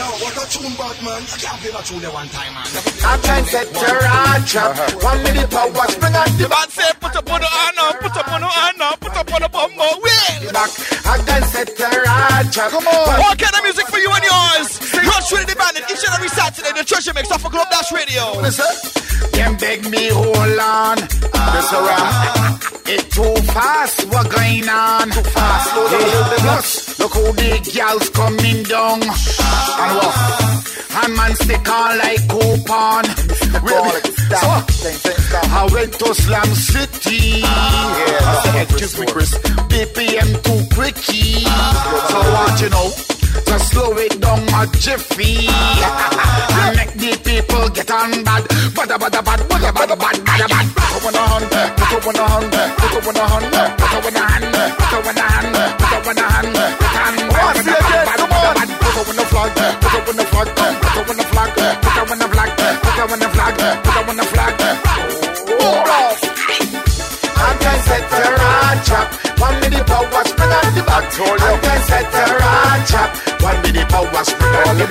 Yo, what a tune, Batman. I can't play that tune there one time, man. I can set your heart up. One minute power, spring on the back. say, put up on the honor, put up on the honor, put up on the bumbo. Wheel. Back. I can set your heart up. Come on. What kind of music for you and yours? Rush with the band each and every Saturday. The treasure mix off of Club Dash Radio. Listen. Them beg me hold on. This around. Ah. It too fast. What going on? Too fast. Hey, plus, look how the gals coming down. And what? And man stick on like coupon. So, I went to Slam City. Yeah, excuse me, Chris. BPM too quicky. So what you know? Just slow it down a jiffy. and make the people get on bad. Bada bada bad, bada bada bad, bada bad. Put up on the hand, put up on the hand, put up on the hand, put up on the hand, put up on the hand, put up on the hand, put up on the hand. Put up on the flag, put up on the flag, put up on the flag, put up on the flag, put up on the flag, put up on the flag. Oh, I can set your heart chop. One minute power spring on the back. I can set your heart chop. One minute power spring on the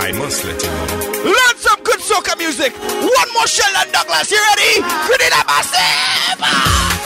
I must let you know. Learn some good soccer music. One more Sheldon Douglas. You ready? Grenada Massive!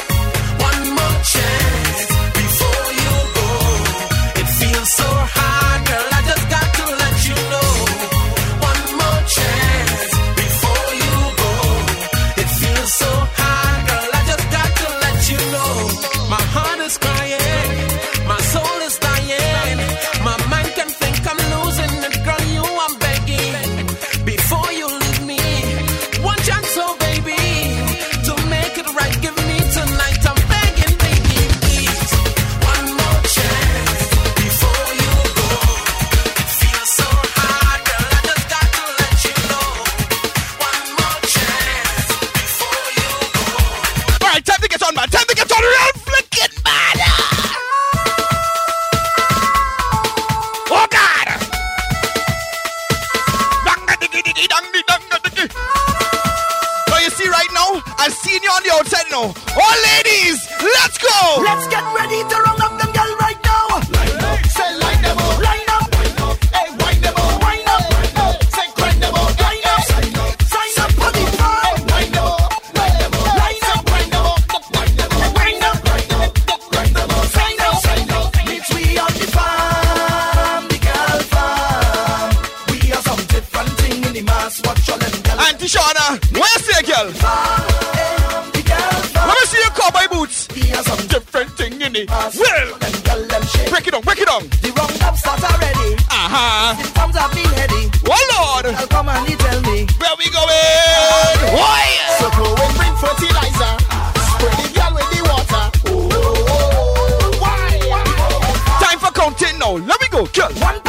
Germany. Well, break it down, break it down. The roundup starts already. Aha. Uh-huh. Symptoms have been heady. Oh Lord. I'll come and tell me. Where we going? Why? So go and bring fertilizer. Spray the girl with the water. Ooh. Why? Why? Time for counting now. Let me go, girl. One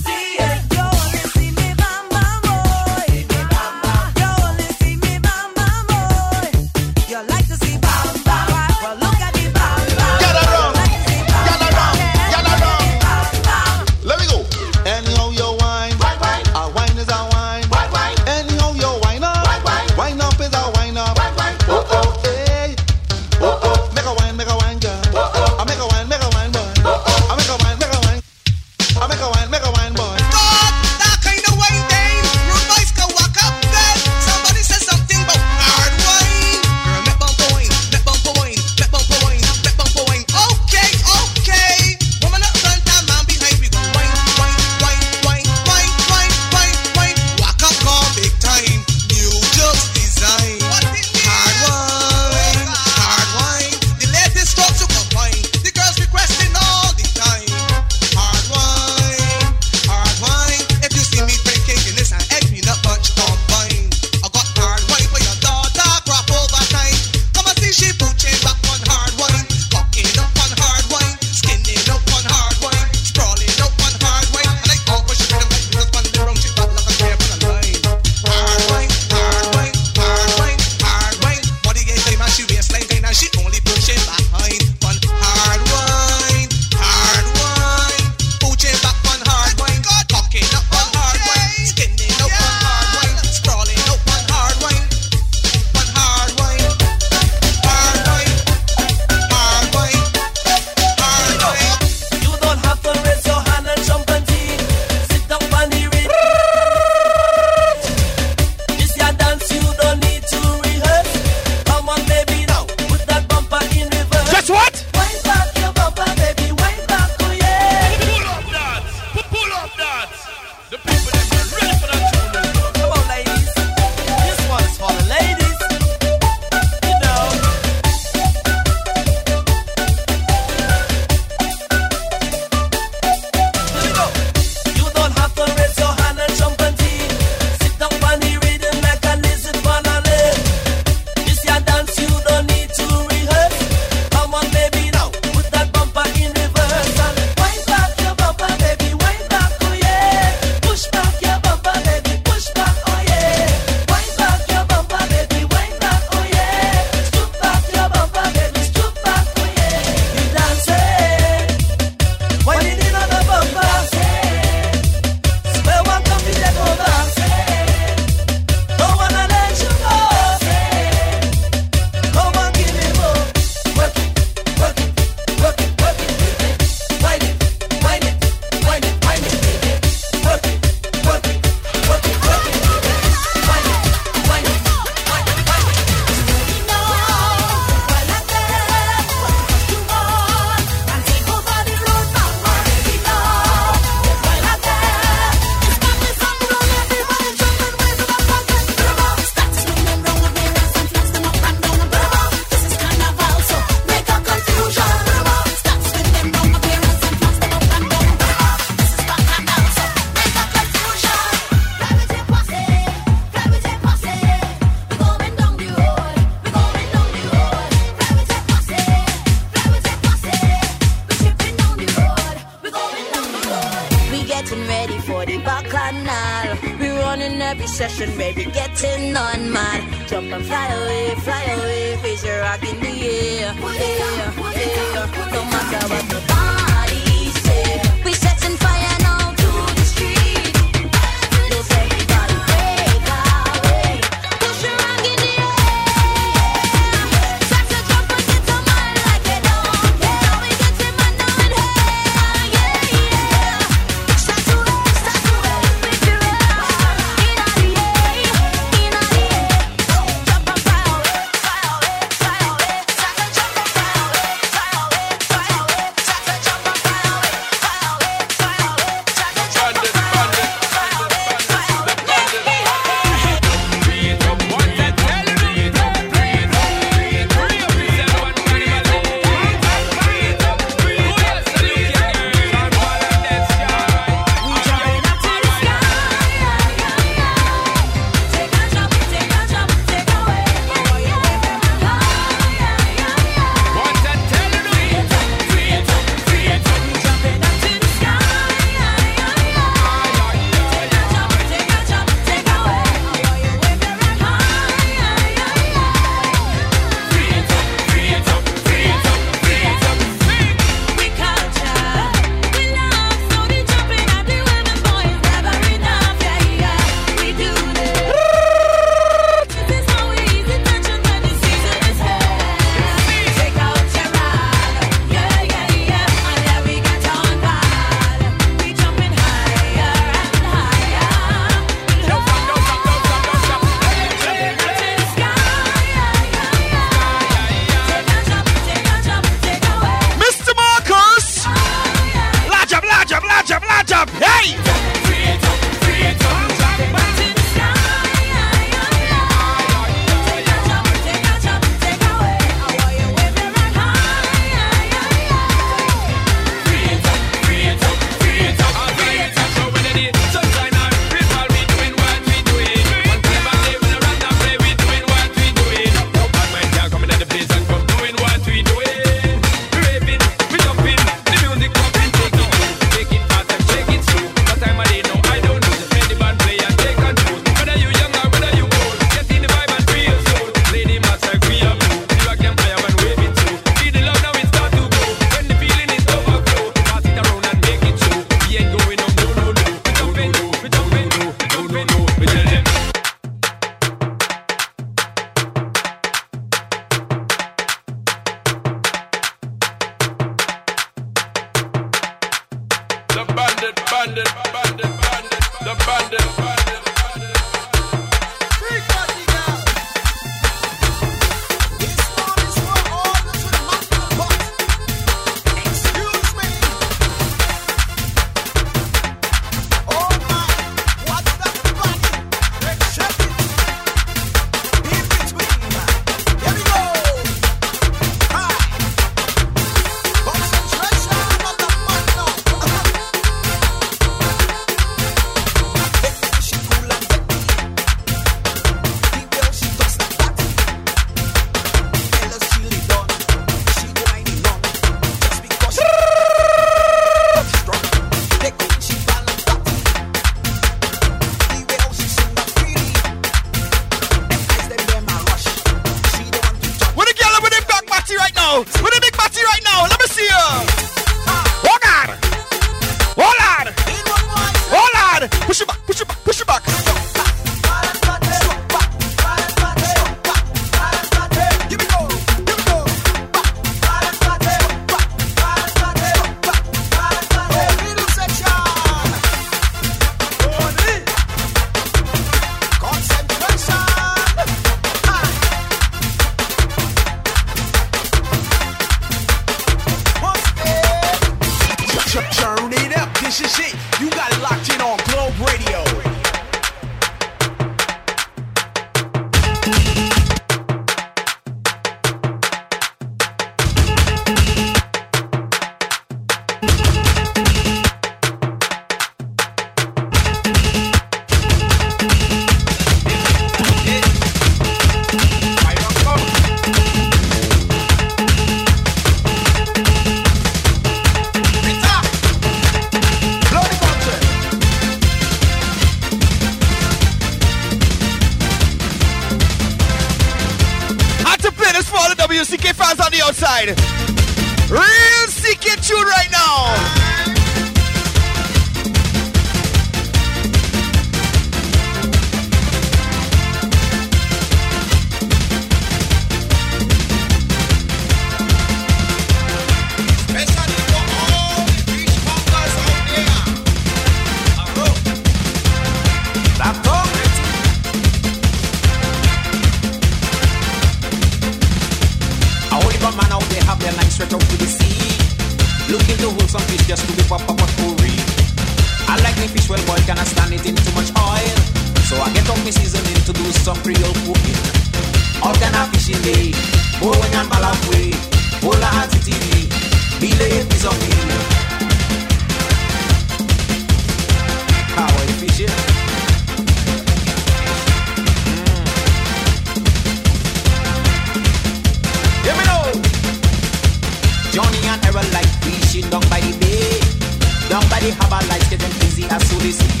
Down by the harbor lights getting busy as soon as see.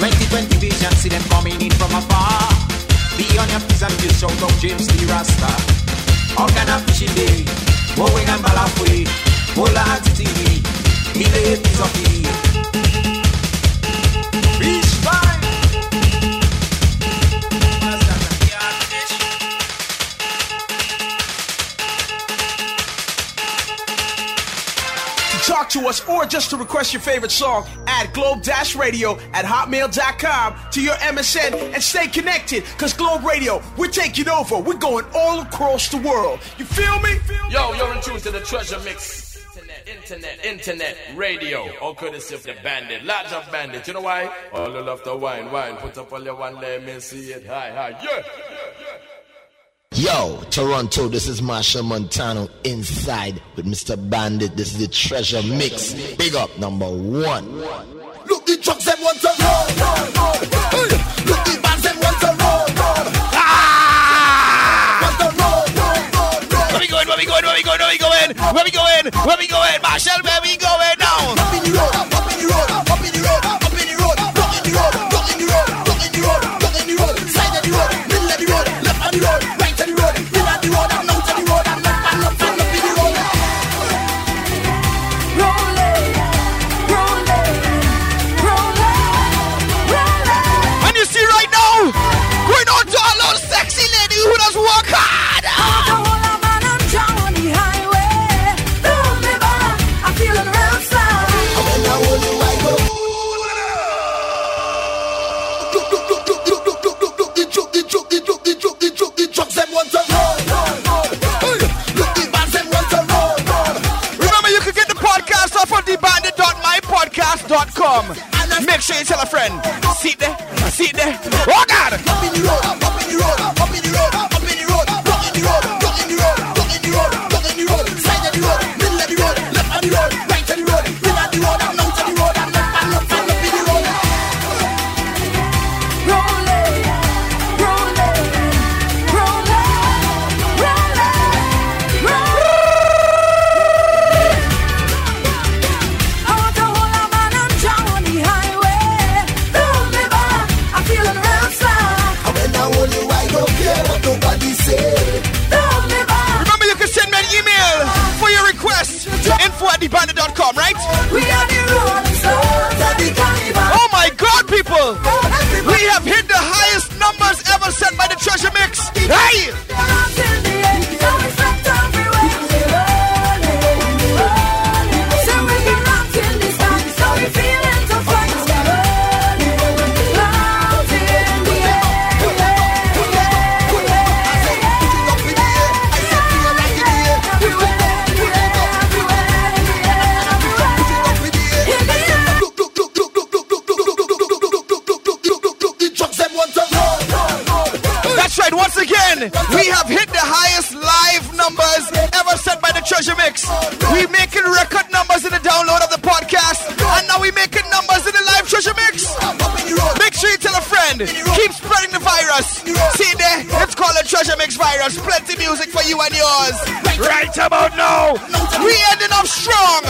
2020 vision, see them coming in from afar. Be on your feet and just shout out James the Rasta. All kind of fishing day. Bowen and Balafwe. Bola TV. Mile piece to us or just to request your favorite song, add Globe Radio at hotmail.com to your MSN and stay connected because Globe Radio, we're taking over. We're going all across the world. You feel me? Yo, you're in tune to the treasure mix. Internet, internet, internet, radio. All courtesy of the bandit. Large of bandit. You know why? All you love the wine, wine. Put up all your one, let me see it. Hi, hi, yeah, yeah, yeah. Yo, Toronto, this is Machel Montano inside with Mr. Bandit. This is the treasure mix. Big up number one. Look, the trucks them want to roll, roll, roll. Hey. Look, the bands them want to roll, roll. Ah! Want to roll, roll, roll, roll. Where we going? Where we going? Where we going? Where we going? Where we going? Where we going? Machel, where we going now? We have hit the highest live numbers ever set by the Treasure Mix. We're making record numbers in the download of the podcast, and now we're making numbers in the live Treasure Mix. Make sure you tell a friend. Keep spreading the virus. See there? It's called the Treasure Mix virus. Plenty music for you and yours. Right about now, we ending up strong.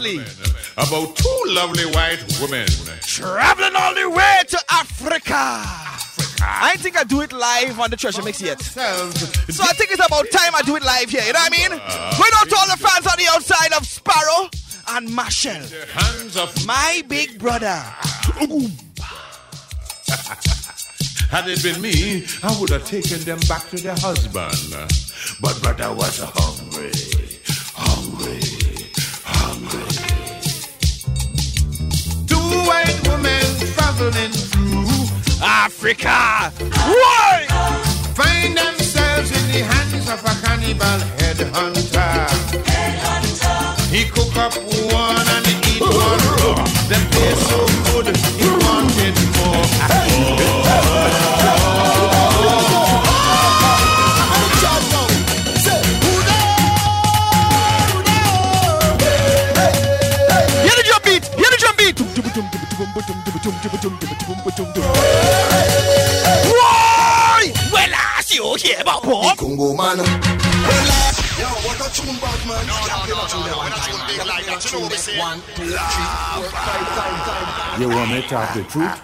Recently. About two lovely white women. Traveling all the way to Africa. I think I do it live on the treasure mix yet. So I think it's about time I do it live here. You know what I mean? Going out to all the fans on the outside of Sparrow and Marshall. Hands of My big brother. Had it been me, I would have taken them back to their husband. But brother was hungry, Africa. Why? find themselves in the hands of a cannibal headhunter. He cook up one and he eat one. Them taste so good, What? Congo man. Yo, what a tune, bad man. No, no, no, no, no. You want me to tell the truth?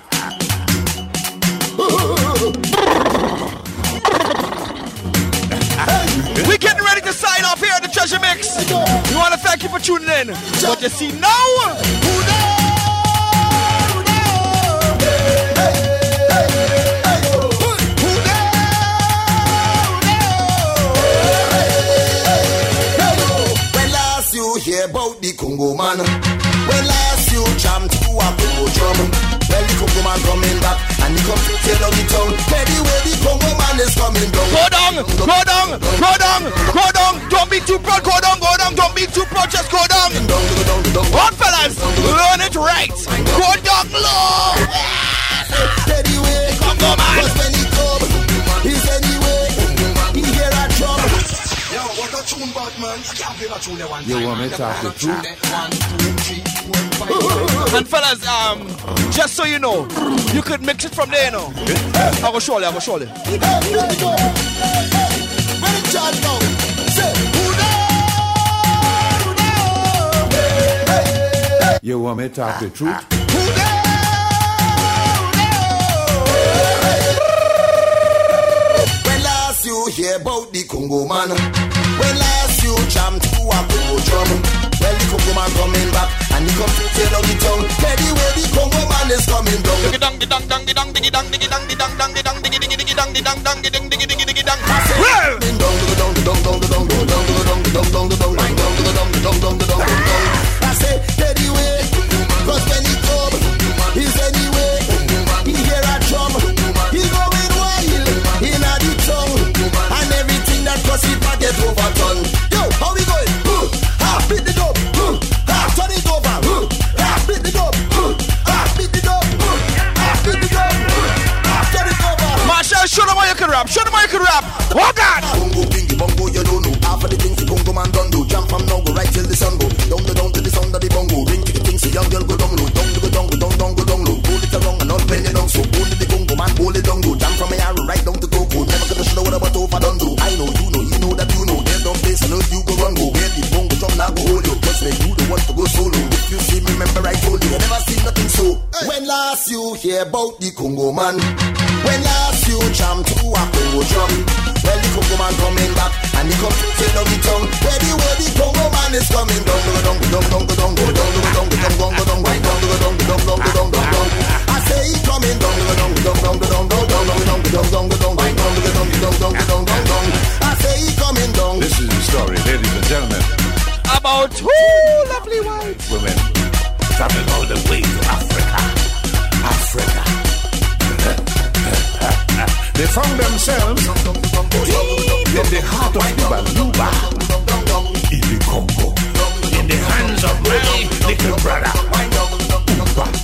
We're getting ready to sign off here at the Treasure Mix. We want to thank you for tuning in. What you see now, who knows? Hear about the Congo man? When last you jam to a Congo drum? Well, the Congo man coming back and he come to tell on the tongue. Ready where the Congo man is coming down. go down, go down, go down, go down. Don't be too proud. Go down, go down. Don't be too proud. Just go down. Down, down, down, down. Hot fellas, learn it right. Go down low. Ready where Congo man. tune bad man. I can't play that tune one. You want me talking through? One, two, three, four, five. And fellas, um, just so you know, you could mix it from there, you know. I will surely, I will surely. You You want me to talk the truth? When last you hear about the Congo man? When last you jam to a Congo drum? Well, the Congo man coming back and he come to tell on the tongue. Ready where the Congo man is coming down. Diggy dong, diggy dong, diggy dong, diggy dong, diggy dong, diggy dong, diggy dong, diggy diggy diggy dong, diggy dong, diggy ding, diggy diggy diggy dong. Well, Ding dong, ding dong, ding dong, ding dong, ding dong, ding dong, dong, rap. Show them how you can rap. Oh God. Bongo bingy, bongo, you don't know. Half of the things the bongo man done do. Jump from now, go right till the sun go. Down the down to the sound of the bongo. Ring to the things the young girl go down low. Down go down go down down go down low. Pull it around and not bend it down so. Pull it the bongo man, pull it down low. Jump from my arrow right down to Coco. Never gonna show it up but over done do. I know you know you know that you know. There's no place I know you go run go. Where the bongo drum now go hold you. Cause me you the one to go solo. If you see me, remember I told you. I never seen nothing so. Hey. When last you hear about the Congo man? When last you jam to a Congo drum? Well, the Congo man coming back and he come to say no the tongue. Where the way the Congo man is coming down, go down, go down, go down, go down, go down, go down, go down, go down, go down, go down, go down, go down, go down, go down. I say he coming down, go down, go down, go down, go down, go down, go down, go down, go down, go down, go down, go down, go down, go down. I say he coming down. This is the story, ladies and gentlemen. About two lovely wives. Women traveling all the way to Africa. Africa. They found themselves deep in the heart of the Baluba, in the Congo, in the hands of my little brother. Hey,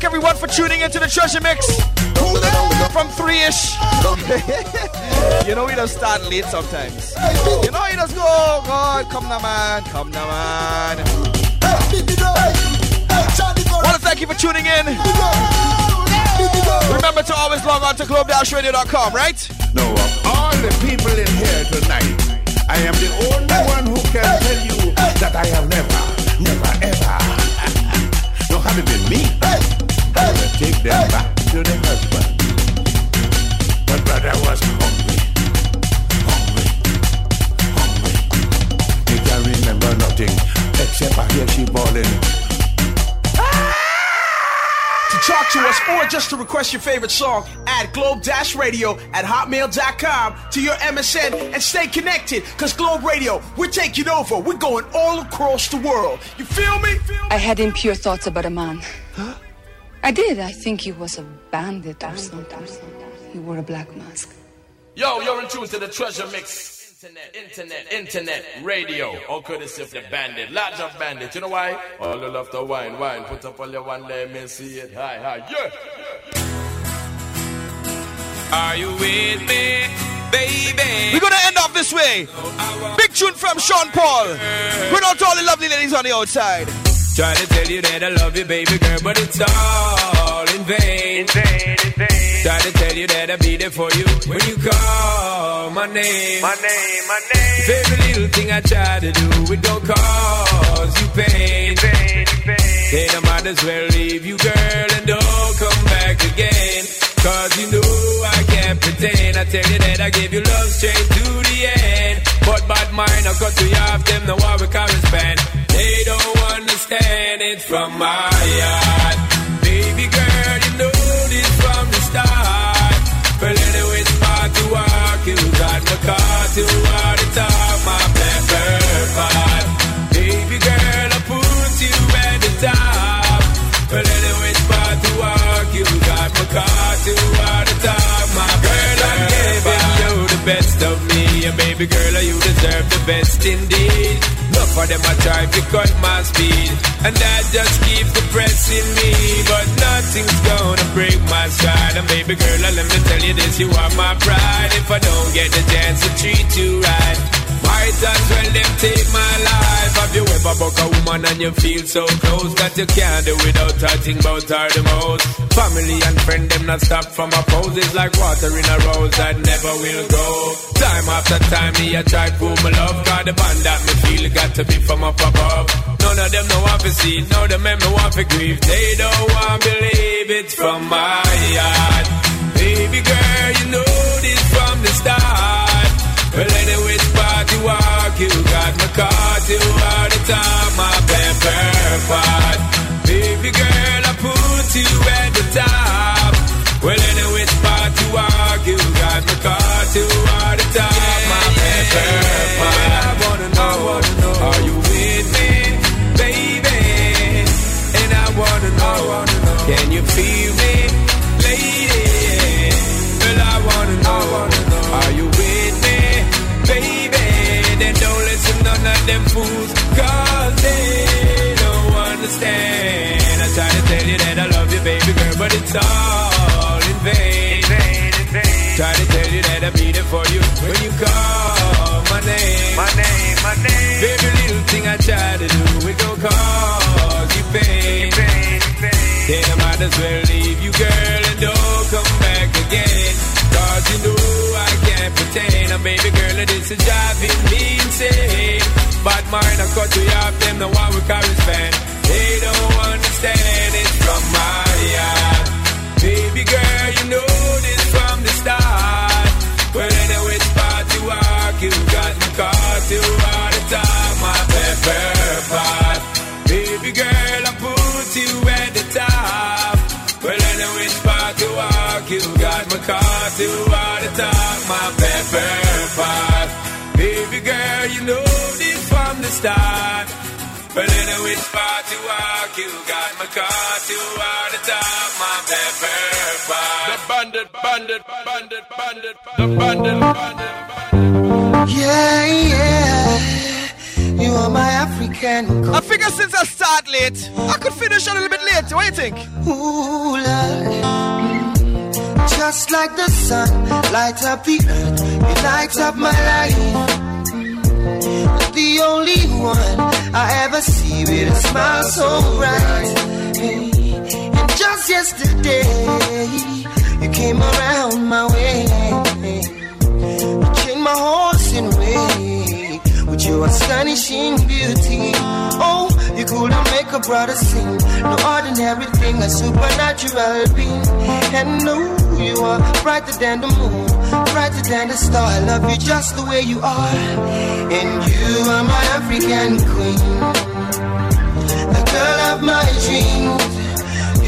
thank everyone for tuning into the Treasure Mix from three ish. you know, we don't start late sometimes. You know, he just go, oh, God, come now, man, come now, man. Want to thank you for tuning in. Remember to always log on to globe-radio.com, right? No, of all the people in here tonight, I am the only one who can tell you that I have never, never, ever, no, had it been me, take them back to the husband. But brother was hungry, hungry, hungry. He can't remember nothing except I hear she bawling. To talk to us or just to request your favorite song, add globe-radio at hotmail.com to your MSN and stay connected. Cause Globe Radio, we're taking over. We're going all across the world. You feel me? I had impure thoughts about a man. I did. I think he was a bandit or something. He wore a black mask. Yo, you're in tune to the treasure mix. Internet, internet, internet, radio. All courtesy of the bandit. Large of bandit. You know why? All the love to wine, wine. Put up all your one, let me see it. Hi, hi, yeah. Are you with me, baby? We're gonna end off this way. Big tune from Sean Paul. Bring out to all the lovely ladies on the outside. Try to tell you that I love you, baby girl, but it's all in vain. Try to tell you that I'll be there for you when you call my name. My name, my name. Every little thing I try to do, it don't cause you pain. Pain, pain. Then I might as well leave you, girl, and don't come back again. Cause you know I can't pretend. I tell you that I gave you love straight to the end. But bad mind, I cut you off them, we correspond. They don't understand it from my heart. Baby girl, you know this from the start. Well, anyway, it's hard to walk. You got the car to all the top, my pepper pot. Baby girl, I put you at the top. Well, anyway, it's hard to walk. You got my car to all the top, my girl. I'm giving you the best of me, and baby girl, you deserve the best indeed. Look them, I try to cut my speed, and that just keeps depressing me. But nothing's gonna break my stride, and baby girl, let me tell you this: you are my pride. If I don't get the chance to treat you right. Might as well them take my life. Have you ever buck a woman and you feel so close that you can't do without touching about her the most? Family and friend them not stop from oppose. It's like water in a rose that never will grow. Time after time me I try prove my love. Cause the band that me feel got to be from up above. None of them know want to see, none of them me want to grieve. They don't want believe it's from my heart. Baby girl, you know this from the start. Well, anyway, it's You got my car to all the time, my pepper pot. Baby girl, I put you at the top. Well, anyway, it's party walk. You got my car to all the time, my pepper pot. I wanna know, wanna know, are you with me, baby? And I wanna know, wanna know can you feel me, them fools, cause they don't understand. I try to tell you that I love you, baby girl, but it's all in vain. In vain, in vain. Try to tell you that I'll be there for you when you call my name. My name, my name. Every little thing I try to do, it gon' cause you pain. might as well leave you, girl, and don't come back again. Cause you know I can't pretend. And baby girl, this is driving me insane. But mine, I cut you off, them the one we carry span. They don't understand it from my heart. Baby girl, you know this from the start. Well, anyway, which part you walk, you got me caught, you are the top, my pepper pot. Baby girl, I put you at the top. Well, anyway, which part you walk, you got me caught, you are the top, my pepper from the start. Well, anyway, which part you walk, you got me caught, you are the top, my pepper pot. The bandit, bandit, bandit, bandit, the bandit, bandit. bandit. Yeah, yeah. You are my African. I figure since I start late, I could finish a little bit late. What do you think? Ooh, Lord. Just like the sun lights up the earth, it lights up my life. The only one I ever see with a smile so bright. Hey. And just yesterday, you came around my way. You changed my horse in way with your astonishing beauty. Oh, you couldn't make a brother sing. No ordinary thing, a supernatural being. And no, you are brighter than the moon, brighter than the star. I love you just the way you are. And you are my African queen, the girl of my dreams.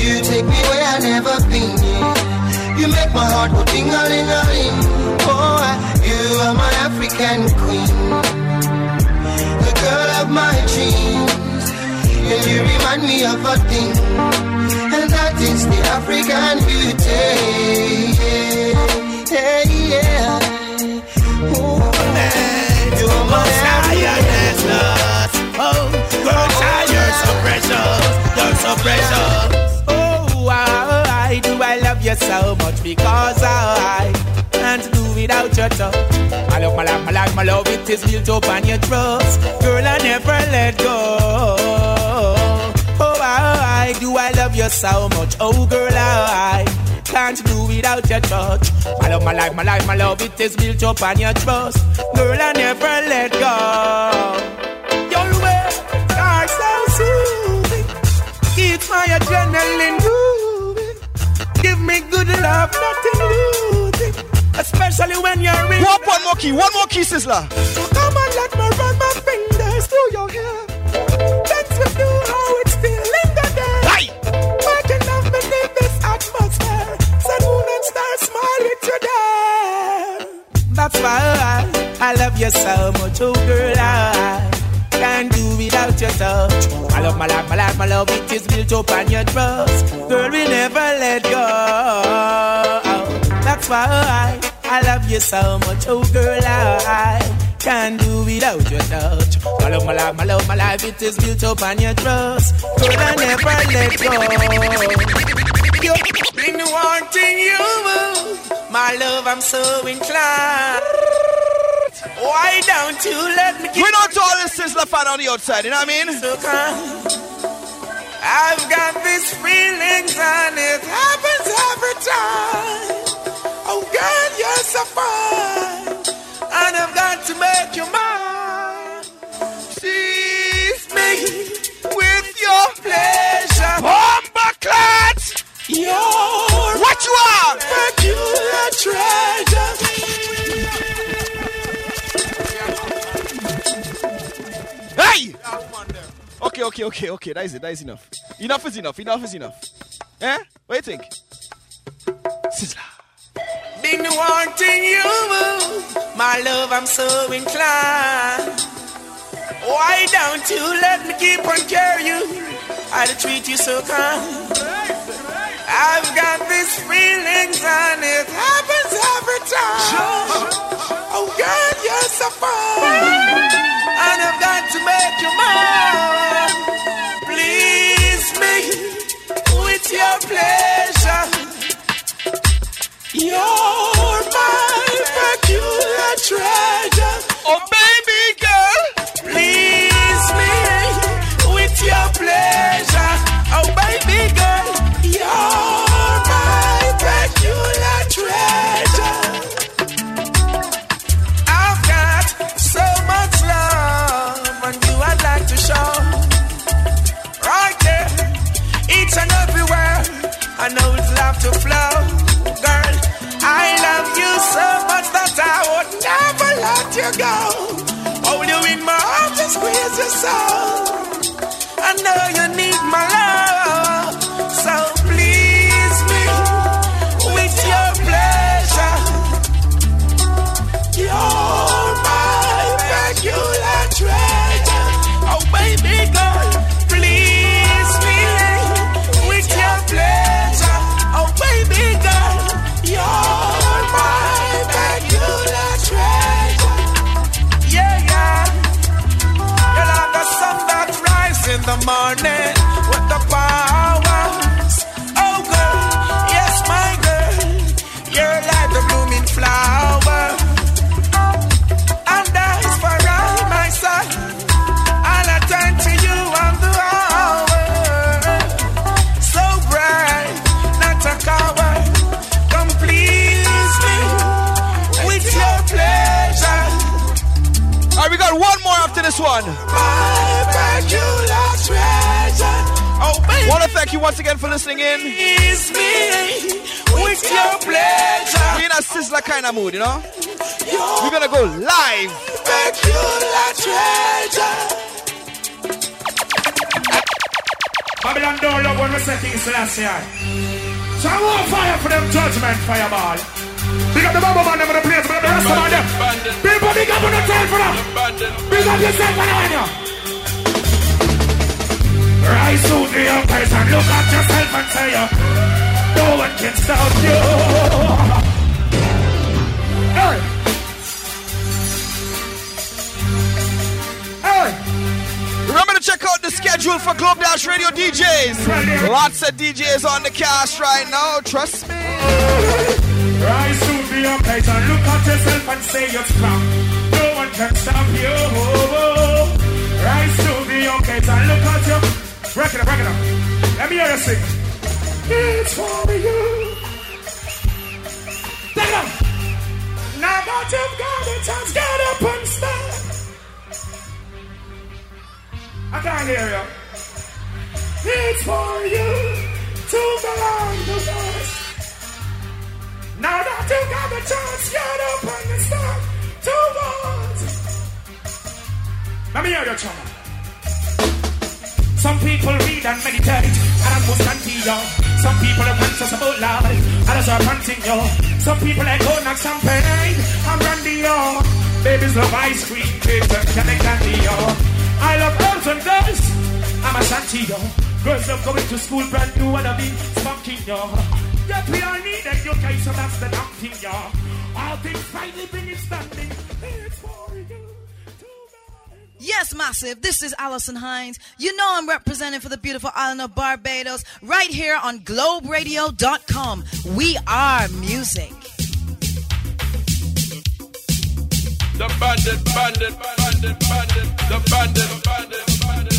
You take me where I've never been. You make my heart go ding a ling a ling. Oh, you are my African queen, the girl of my dreams. And you remind me of a thing, and that is the African beauty. Yeah, Oh, girl, you're so precious. You're so precious. Oh, why do I love you so much? Because I can't do without your touch. My love, my love, my love, my love, it is built up on your trust. Girl, I never let go. Oh, why do I love you so much? Oh, girl, I can't do without your touch. My love, my life, my life, my love, it is built up on your trust. Girl, I never let go. Your words are so soothing. Keeps my adrenaline moving. Give me good love, nothing losing. Especially when you're in. One, one more key, one more key, Sizzla. So come and let me run my fingers through your hair. Let's review how it's feeling today. Hey! Making love beneath this atmosphere. That's why I, love you so much, oh girl. I can't do without your touch. I love, my life, my life, my love, it is built up on your trust. Girl, we never let go. That's why I, love you so much, oh girl. I can't do without your touch. My love, my life, my love, my life, it is built up on your trust. Girl, I never let go. You been wanting you, my love. I'm so inclined. Why don't you let me We don't all this Sizzla fan on the outside, you know what I mean? so kind? I've got these feelings and it happens every time. Oh girl, you're so fine, and I've got to make you mine. Seize me with your pleasure. Bomba clat! Your What you are? peculiar treasure. Hey! Okay, okay, okay, okay. That is it. That is enough. Enough is enough. Enough is enough. Eh? What do you think? Sizzla. Been wanting you, my love. I'm so inclined. Why don't you let me keep on carrying you? I'd treat you so kind. I've got these feelings and it happens every time. Oh girl, you're so fine, and I've got to make you mine. Please me with your pleasure. You're my peculiar treasure. Oh, go. Hold you in my arms and squeeze your soul. I know you need my love. Thank you once again for listening in. Please me with your pleasure. We in a Sizzla kind of mood, you know? We're gonna go live. Regular treasure. Babylon don't love when we say things last year. So I want fire for them judgment fireball. Big up the bubble man, them in the place, big up the rest of them. People, big up on the time for them. Big up yourself and on you. Rise to the and look at yourself and say, uh, no one can stop you. Hey. Hey. Remember to check out the schedule for Globe Dash Radio DJs. Lots of DJs on the cast right now, trust me. Rise to the and look at yourself and say you're strong. No one can stop you. Rise to the and look at you. Break it up, break it up. Let me hear you sing. It's for you. Take up. Now that you've got it, just get up and stand. I can't hear you. It's for you to belong to us. Now that you've got the chance, get up and start to want. Let me hear your channel. Some people read and meditate and almost continue. Some people are conscious about life, others are continue. Some people are going on champagne and brandy, yo. Babies love ice cream, cake and candy candy, yo. I love girls and girls, I'm a shanty, yo. Girls love going to school brand new, wanna be spunky, yo. Yet we all need education, that's the damn thing, yo. All things finally bring it standing. It's for you. Yes, massive. This is Alison Hinds. You know I'm representing for the beautiful island of Barbados right here on globeradio.com. We are music. The bandit, bandit, bandit, bandit, the bandit, bandit, bandit.